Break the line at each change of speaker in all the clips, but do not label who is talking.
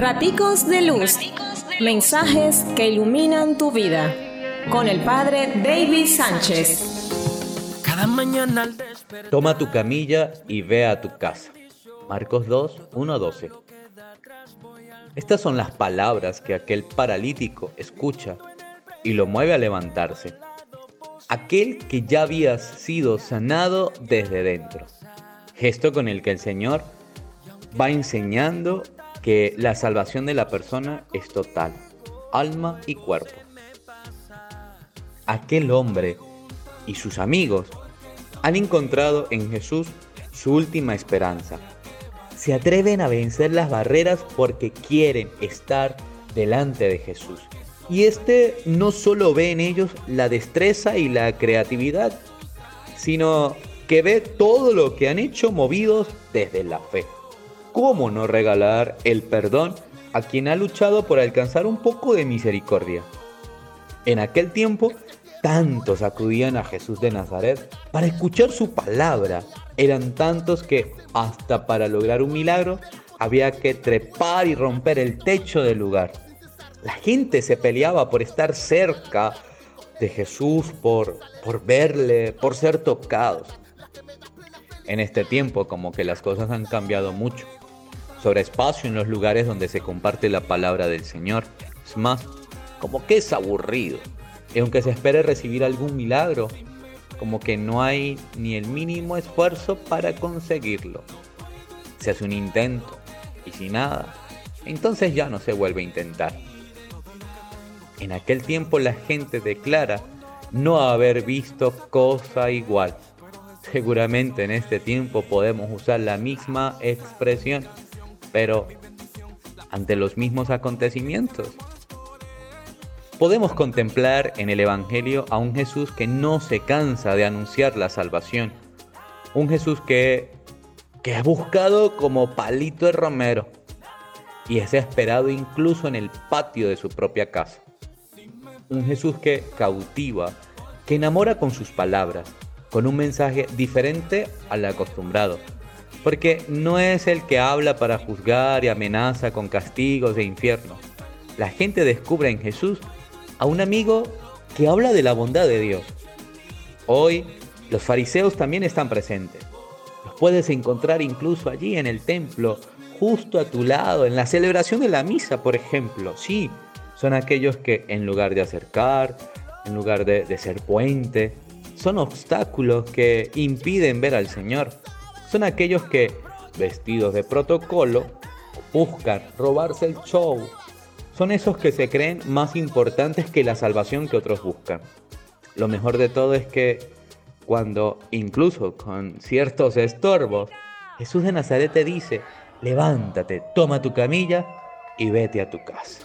Raticos de Luz. Mensajes que iluminan tu vida. Con el Padre David Sánchez.
Cada mañana al
Toma tu camilla y ve a tu casa. Marcos 2, 1, 12. Estas son las palabras que aquel paralítico escucha y lo mueve a levantarse. Aquel que ya había sido sanado desde dentro. Gesto con el que el Señor va enseñando que la salvación de la persona es total, alma y cuerpo. Aquel hombre y sus amigos han encontrado en Jesús su última esperanza. Se atreven a vencer las barreras porque quieren estar delante de Jesús. Y este no solo ve en ellos la destreza y la creatividad, sino que ve todo lo que han hecho movidos desde la fe. ¿Cómo no regalar el perdón a quien ha luchado por alcanzar un poco de misericordia? En aquel tiempo, tantos acudían a Jesús de Nazaret para escuchar su palabra. Eran tantos que hasta para lograr un milagro había que trepar y romper el techo del lugar. La gente se peleaba por estar cerca de Jesús, por, por verle, por ser tocados. En este tiempo como que las cosas han cambiado mucho sobre espacio en los lugares donde se comparte la palabra del Señor. Es más, como que es aburrido. Y aunque se espere recibir algún milagro, como que no hay ni el mínimo esfuerzo para conseguirlo. Se hace un intento y si nada, entonces ya no se vuelve a intentar. En aquel tiempo la gente declara no haber visto cosa igual. Seguramente en este tiempo podemos usar la misma expresión pero ante los mismos acontecimientos. Podemos contemplar en el Evangelio a un Jesús que no se cansa de anunciar la salvación, un Jesús que, que ha buscado como palito de romero y es esperado incluso en el patio de su propia casa. Un Jesús que cautiva, que enamora con sus palabras, con un mensaje diferente al acostumbrado, porque no es el que habla para juzgar y amenaza con castigos e infierno. La gente descubre en Jesús a un amigo que habla de la bondad de Dios. Hoy los fariseos también están presentes. Los puedes encontrar incluso allí en el templo, justo a tu lado, en la celebración de la misa, por ejemplo. Sí, son aquellos que en lugar de acercar, en lugar de, de ser puente, son obstáculos que impiden ver al Señor son aquellos que, vestidos de protocolo, buscan robarse el show. Son esos que se creen más importantes que la salvación que otros buscan. Lo mejor de todo es que cuando, incluso con ciertos estorbos, Jesús de Nazaret te dice, levántate, toma tu camilla y vete a tu casa.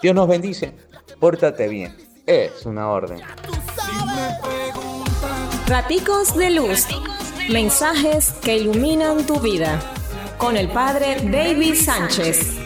Dios nos bendice, pórtate bien, es una orden.
Raticos de luz Mensajes que iluminan tu vida. Con el Padre David Sánchez.